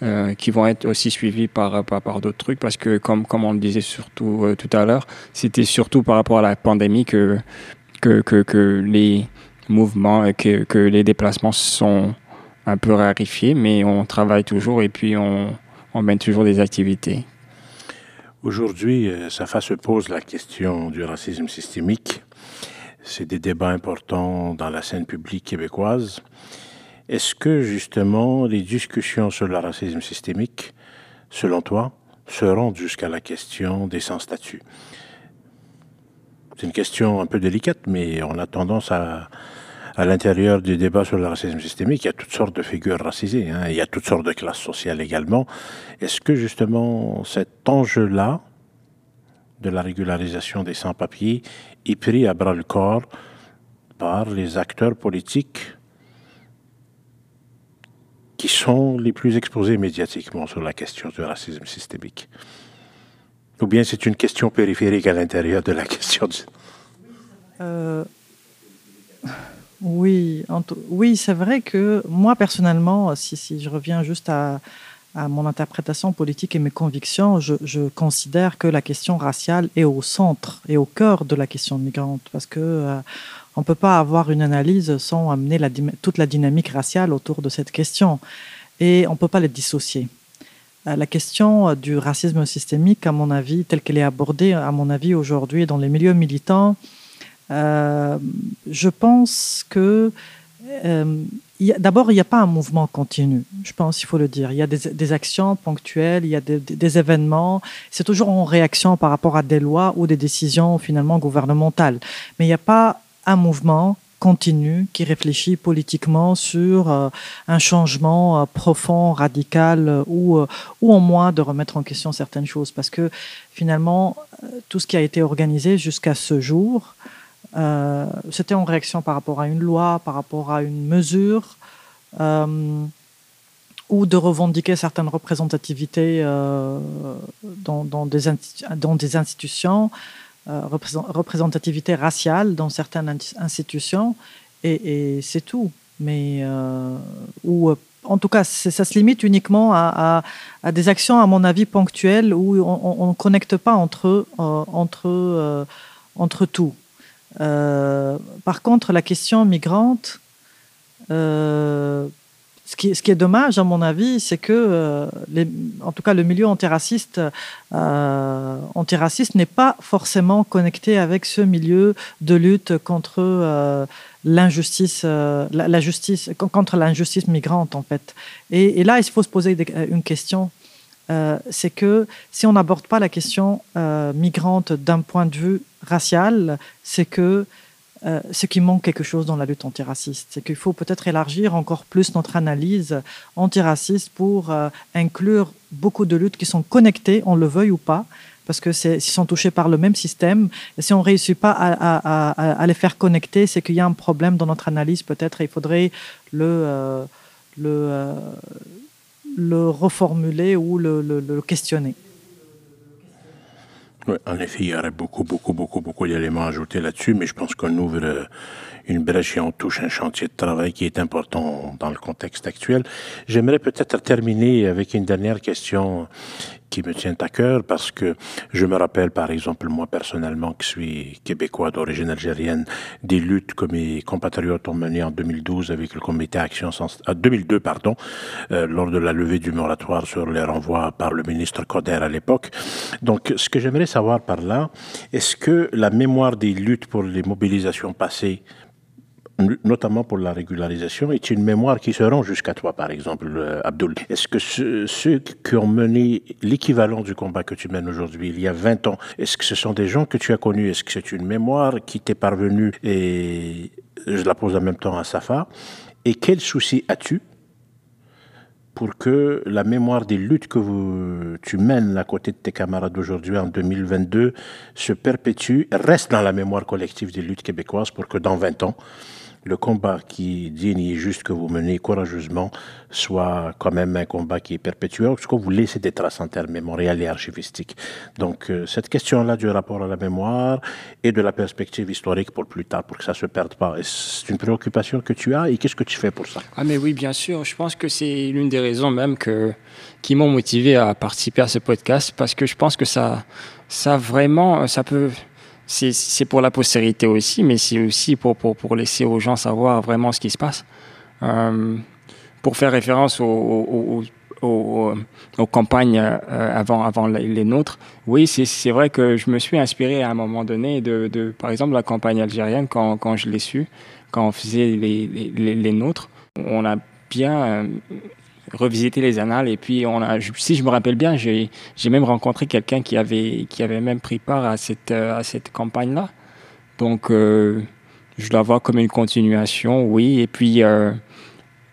Euh, qui vont être aussi suivis par, par, d'autres trucs, parce que comme, comme on le disait surtout euh, tout à l'heure, c'était surtout par rapport à la pandémie que, que, que, les mouvements, et que, que les déplacements sont un peu raréfiés, mais on travaille toujours et puis on, on mène toujours des activités. Aujourd'hui, euh, Safa se pose la question du racisme systémique. C'est des débats importants dans la scène publique québécoise. Est-ce que justement les discussions sur le racisme systémique, selon toi, se rendent jusqu'à la question des sans-statut C'est une question un peu délicate, mais on a tendance à, à l'intérieur du débat sur le racisme systémique, il y a toutes sortes de figures racisées, hein, il y a toutes sortes de classes sociales également. Est-ce que justement cet enjeu-là de la régularisation des sans-papiers est pris à bras le corps par les acteurs politiques qui sont les plus exposés médiatiquement sur la question du racisme systémique. Ou bien c'est une question périphérique à l'intérieur de la question euh, Oui, oui c'est vrai que moi personnellement, si je reviens juste à, à, mon interprétation politique et mes convictions, je, considère que la question raciale est au centre et au cœur de la question migrante parce que euh, on peut pas avoir une analyse sans amener toute la dynamique raciale autour de cette question. Et on ne peut pas les dissocier. Euh, la question du racisme systémique, à mon avis, telle qu'elle est abordée, à mon avis, aujourd'hui dans les milieux militants, je pense que D'abord, il n'y a pas un mouvement continu, je pense, il faut le dire. Il y a des, actions ponctuelles, il y a des, événements. C'est toujours en réaction par rapport à des lois ou des décisions finalement gouvernementales. Mais il n'y a pas un mouvement continu qui réfléchit politiquement sur euh, un changement euh, profond, radical euh, ou, ou au moins de remettre en question certaines choses. Parce que finalement, tout ce qui a été organisé jusqu'à ce jour, euh, c'était en réaction par rapport à une loi, par rapport à une mesure, euh, ou de revendiquer certaines représentativités euh, dans, des institutions, représentativité raciale dans certaines institutions, et, c'est tout. Mais ou en tout cas, ça se limite uniquement à, à, des actions, à mon avis, ponctuelles où on ne connecte pas entre, entre, entre tout. Euh, par contre, la question migrante, euh, ce, qui, est dommage, à mon avis, c'est que, euh, en tout cas, le milieu antiraciste, antiraciste n'est pas forcément connecté avec ce milieu de lutte contre l'injustice, la, justice, contre l'injustice migrante, en fait. Et, là, il faut se poser une question. C'est que si on n'aborde pas la question migrante d'un point de vue racial, c'est que euh, ce qui manque quelque chose dans la lutte antiraciste. C'est qu'il faut peut-être élargir encore plus notre analyse antiraciste pour euh, inclure beaucoup de luttes qui sont connectées, on le veuille ou pas, parce que s'ils sont touchés par le même système. Et si on ne réussit pas à, les faire connecter, c'est qu'il y a un problème dans notre analyse peut-être. Il faudrait le, euh, le, le reformuler ou le questionner en effet, il y aurait beaucoup, beaucoup, beaucoup, beaucoup d'éléments à ajouter là-dessus, mais je pense qu'on ouvre euh, une brèche et on touche un chantier de travail qui est important dans le contexte actuel. J'aimerais peut-être terminer avec une dernière question qui me tient à cœur parce que je me rappelle par exemple moi personnellement qui suis québécois d'origine algérienne des luttes que mes compatriotes ont menées en 2012 avec le comité Action Sans... 2002 euh, pardon euh, lors de la levée du moratoire sur les renvois par le ministre Coder à l'époque. Donc ce que j'aimerais savoir par là, est-ce que la mémoire des luttes pour les mobilisations passées notamment pour la régularisation, est une mémoire qui se rend jusqu'à toi, par exemple, euh, Abdul. Est-ce que ceux, qui ont mené l'équivalent du combat que tu mènes aujourd'hui, il y a 20 ans, est-ce que ce sont des gens que tu as connus? Est-ce que c'est une mémoire qui t'est parvenue Et je la pose en même temps à Safa? Et quel souci as-tu pour que la mémoire des luttes que tu mènes à côté de tes camarades d'aujourd'hui en 2022 se perpétue, reste dans la mémoire collective des luttes québécoises pour que dans 20 ans, le combat qui digne et juste que vous menez courageusement soit quand même un combat qui est perpétuel, parce que vous laissez des traces en termes mémoriels et archivistiques. Donc, euh, cette question-là du rapport à la mémoire et de la perspective historique pour plus tard, pour que ça ne se perde pas, c'est une préoccupation que tu as et qu'est-ce que tu fais pour ça? Ah, mais oui, bien sûr. Je pense que c'est l'une des raisons même qui m'ont motivé à participer à ce podcast, parce que je pense que ça, ça vraiment, ça peut c'est pour la postérité aussi, mais c'est aussi pour, pour, pour, laisser aux gens savoir vraiment ce qui se passe. Euh, pour faire référence aux, aux, aux, campagnes euh, avant, avant les nôtres, oui, c'est vrai que je me suis inspiré à un moment donné de, de par exemple, la campagne algérienne quand, quand je l'ai su, quand on faisait les, les, les, nôtres. On a bien euh, revisiter les annales. Et puis, on a, si je me rappelle bien, j'ai même rencontré quelqu'un qui avait, qui avait même pris part à cette, euh, à cette campagne-là. Donc, euh, je la vois comme une continuation, oui. Et puis, euh,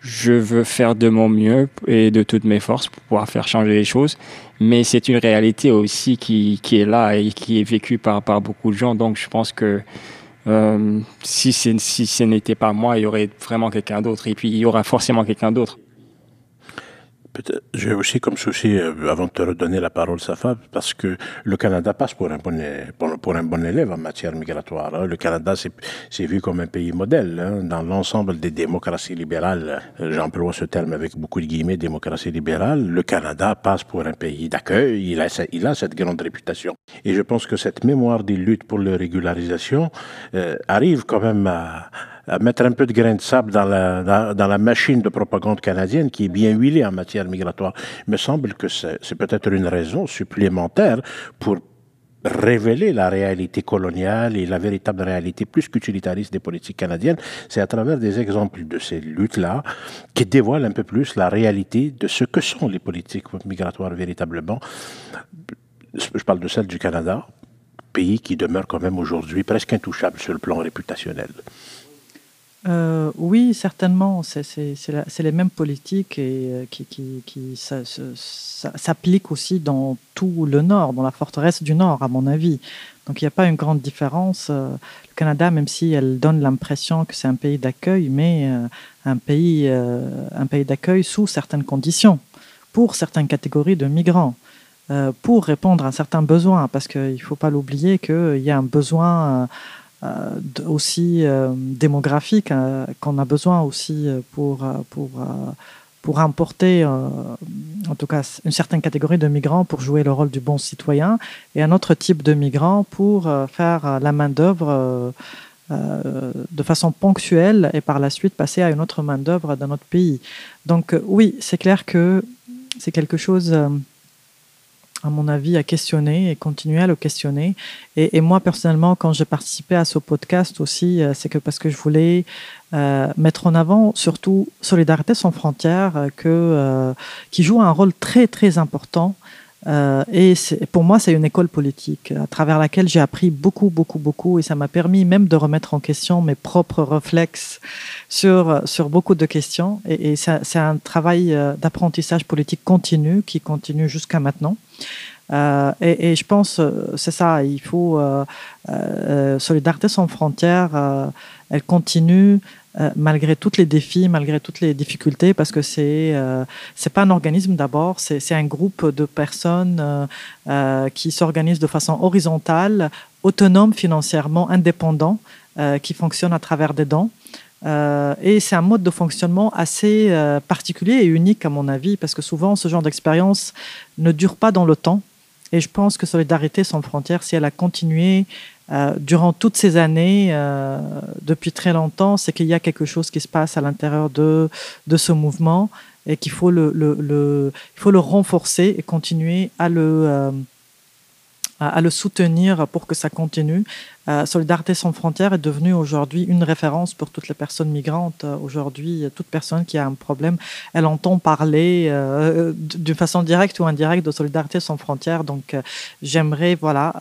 je veux faire de mon mieux et de toutes mes forces pour pouvoir faire changer les choses. Mais c'est une réalité aussi qui, qui, est là et qui est vécue par, par beaucoup de gens. Donc, je pense que si, si ce n'était pas moi, il y aurait vraiment quelqu'un d'autre. Et puis, il y aura forcément quelqu'un d'autre. J'ai aussi comme souci, euh, avant de te redonner la parole, Safa, parce que le Canada passe pour un bon, pour, un bon élève en matière migratoire. Hein. Le Canada, c'est vu comme un pays modèle hein. dans l'ensemble des démocraties libérales. Euh, j'emploie ce terme avec beaucoup de guillemets, démocratie libérale. Le Canada passe pour un pays d'accueil. Il a, il a cette grande réputation. Et je pense que cette mémoire des luttes pour la régularisation euh, arrive quand même à à mettre un peu de grain de sable dans la, dans, la machine de propagande canadienne qui est bien huilée en matière migratoire. Me semble que c'est peut-être une raison supplémentaire pour révéler la réalité coloniale et la véritable réalité plus qu'utilitariste des politiques canadiennes, c'est à travers des exemples de ces luttes-là qui dévoilent un peu plus la réalité de ce que sont les politiques migratoires véritablement. Je parle de celle du Canada, pays qui demeure quand même aujourd'hui presque intouchable sur le plan réputationnel. Euh, oui, certainement. C'est les mêmes politiques et, euh, qui, qui, s'appliquent aussi dans tout le Nord, dans la forteresse du Nord, à mon avis. Donc il n'y a pas une grande différence. Euh, le Canada, même si elle donne l'impression que c'est un pays d'accueil, mais un pays, un pays d'accueil sous certaines conditions, pour certaines catégories de migrants. pour répondre à certains besoins, parce qu'il ne faut pas l'oublier qu'il y a un besoin euh, aussi euh, démographique euh, qu'on a besoin aussi pour, pour, pour importer en tout cas une certaine catégorie de migrants pour jouer le rôle du bon citoyen et un autre type de migrants pour faire la main-d'œuvre de façon ponctuelle et par la suite passer à une autre main-d'œuvre dans notre pays. Donc oui, c'est clair que c'est quelque chose à mon avis, à questionner et continuer à le questionner. Et, moi, personnellement, quand j'ai participé à ce podcast aussi, euh, c'est que parce que je voulais euh, mettre en avant surtout Solidarité sans frontières, euh, que, qui joue un rôle très, très important euh, et pour moi, c'est une école politique à travers laquelle j'ai appris beaucoup, beaucoup, beaucoup. Et ça m'a permis même de remettre en question mes propres réflexes sur, sur beaucoup de questions. Et, c'est un travail euh, d'apprentissage politique continu qui continue jusqu'à maintenant. Euh, et, je pense, c'est ça, il faut euh, Solidarité sans frontières, elle continue euh, malgré tous les défis, malgré toutes les difficultés, parce que c'est euh, pas un organisme d'abord, c'est un groupe de personnes euh, qui s'organisent de façon horizontale, autonome financièrement, indépendant, qui fonctionne à travers des dons. et c'est un mode de fonctionnement assez particulier et unique à mon avis, parce que souvent ce genre d'expérience ne dure pas dans le temps. Et je pense que Solidarité sans frontières, si elle a continué euh, durant toutes ces années, euh, depuis très longtemps, c'est qu'il y a quelque chose qui se passe à l'intérieur de, de ce mouvement et qu'il faut le, le, le, il faut le renforcer et continuer à le, euh, à, le soutenir pour que ça continue. Euh, Solidarité sans frontières est devenue aujourd'hui une référence pour toutes les personnes migrantes. Euh, aujourd'hui, toute personne qui a un problème, elle entend parler euh, d'une façon directe ou indirecte de Solidarité sans frontières. Donc, j'aimerais voilà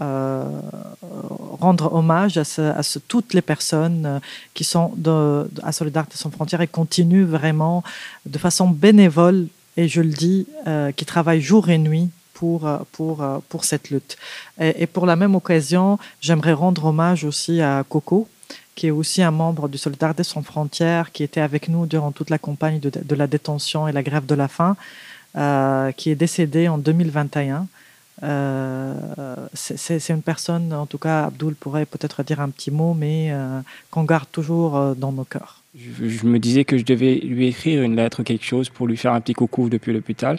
rendre hommage à, toutes les personnes qui sont à Solidarité sans frontières et continuent vraiment de façon bénévole et je le dis, qui travaillent jour et nuit pour, euh, pour, euh, pour cette lutte. Et, pour la même occasion, j'aimerais rendre hommage aussi à Coco, qui est aussi un membre du Solidarité sans frontières, qui était avec nous durant toute la campagne de, la détention et la grève de la faim, euh, qui est décédé en 2021. c'est une personne, en tout cas, Abdul pourrait peut-être dire un petit mot, mais qu'on garde toujours dans nos cœurs. Je, je, me disais que je devais lui écrire une lettre, quelque chose, pour lui faire un petit coucou depuis l'hôpital.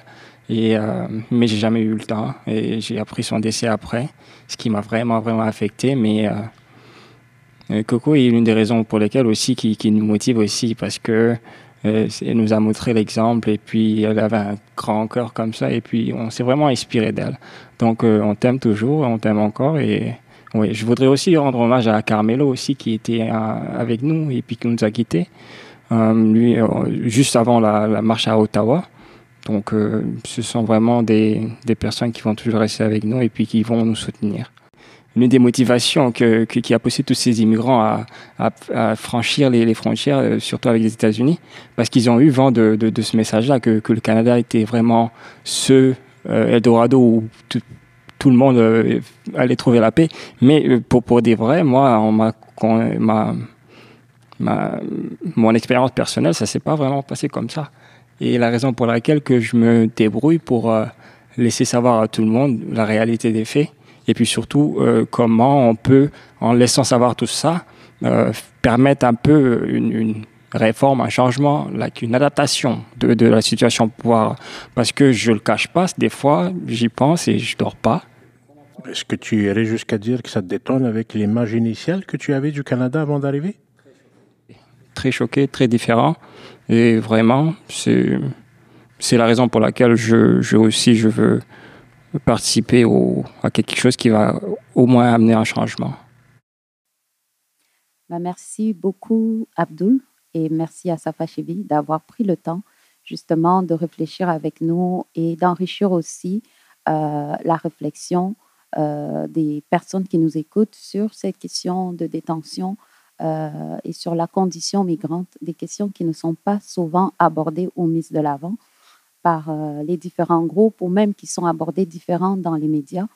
Et, euh, mais j'ai jamais eu le temps et j'ai appris son décès après, ce qui m'a vraiment, vraiment affecté. Mais euh, Coco est l'une des raisons pour lesquelles aussi qui, qui nous motive aussi parce que euh, elle nous a montré l'exemple et puis elle avait un grand cœur comme ça et puis on s'est vraiment inspiré d'elle. Donc euh, on t'aime toujours, on t'aime encore et oui, je voudrais aussi rendre hommage à Carmelo aussi qui était euh, avec nous et puis qui nous a quittés. lui, juste avant la marche à Ottawa. Donc, euh, ce sont vraiment des, des, personnes qui vont toujours rester avec nous et puis qui vont nous soutenir. Une des motivations que, qui a poussé tous ces immigrants à, à, franchir les, frontières, euh, surtout avec les États-Unis, parce qu'ils ont eu vent de, de, ce message-là, que, que, le Canada était vraiment ce euh, Eldorado où tout, tout le monde euh, allait trouver la paix. Mais pour, pour des vrais, moi, on ma, mon expérience personnelle, ça s'est pas vraiment passé comme ça. Et la raison pour laquelle que je me débrouille pour euh, laisser savoir à tout le monde la réalité des faits, et puis surtout euh, comment on peut, en laissant savoir tout ça, euh, permettre un peu une, réforme, un changement, une adaptation de, de la situation pouvoir. Parce que je le cache pas, des fois j'y pense et je dors pas. Est-ce que tu irais jusqu'à dire que ça te détonne avec l'image initiale que tu avais du Canada avant d'arriver? Très choqué, très différent. Et vraiment, c'est, la raison pour laquelle je, je aussi je veux participer au, à quelque chose qui va au moins amener un changement. Bah, merci beaucoup, Abdul, et merci à Safa Chevi d'avoir pris le temps justement de réfléchir avec nous et d'enrichir aussi euh, la réflexion euh, des personnes qui nous écoutent sur cette question de détention euh, et sur la condition migrante, des questions qui ne sont pas souvent abordées ou mises de l'avant par les différents groupes ou même qui sont abordées différentes dans les médias.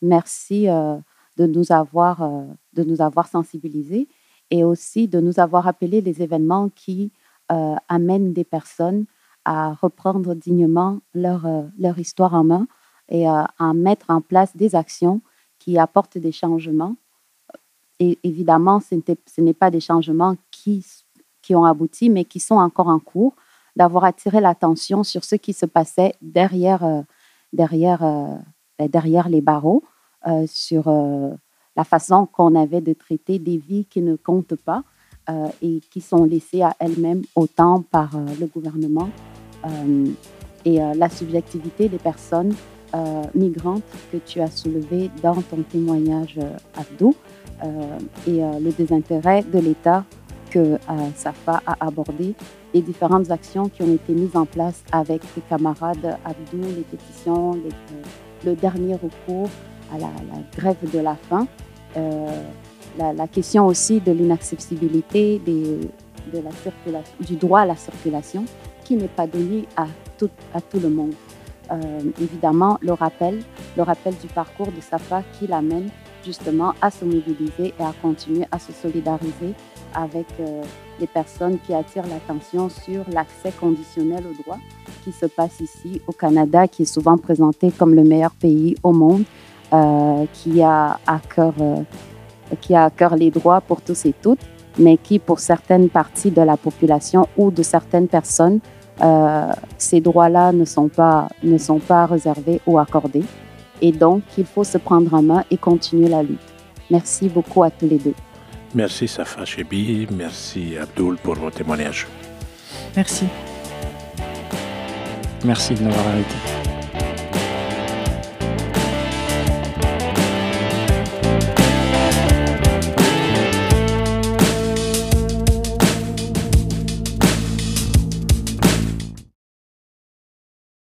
Merci de, nous avoir, de nous avoir sensibilisés et aussi de nous avoir appelé les événements qui amènent des personnes à reprendre dignement leur, leur histoire en main et à, mettre en place des actions qui apportent des changements. Et évidemment, ce n'est pas des changements qui, ont abouti, mais qui sont encore en cours, d'avoir attiré l'attention sur ce qui se passait derrière, euh, euh, ben, les barreaux, euh, sur la façon qu'on avait de traiter des vies qui ne comptent pas et qui sont laissées à elles-mêmes autant par le gouvernement et la subjectivité des personnes euh, migrante que tu as soulevé dans ton témoignage, Abdou, et le désintérêt de l'État que Safa a abordé, les différentes actions qui ont été mises en place avec tes camarades Abdou, les pétitions, le dernier recours à la, grève de la faim, la, question aussi de l'inaccessibilité du droit à la circulation qui n'est pas donné à tout, le monde. Euh, évidemment le rappel, le rappel du parcours de Safa qui l'amène justement à se mobiliser et à continuer à se solidariser avec euh, les personnes qui attirent l'attention sur l'accès conditionnel au droit qui se passe ici au Canada, qui est souvent présenté comme le meilleur pays au monde, euh, qui, a à cœur, qui a à cœur les droits pour tous et toutes, mais qui pour certaines parties de la population ou de certaines personnes euh, ces droits-là ne, ne sont pas réservés ou accordés. Et donc, il faut se prendre en main et continuer la lutte. Merci beaucoup à tous les deux. Merci Safa Chebi, merci Abdul pour vos témoignages. Merci. Merci de nous avoir invités.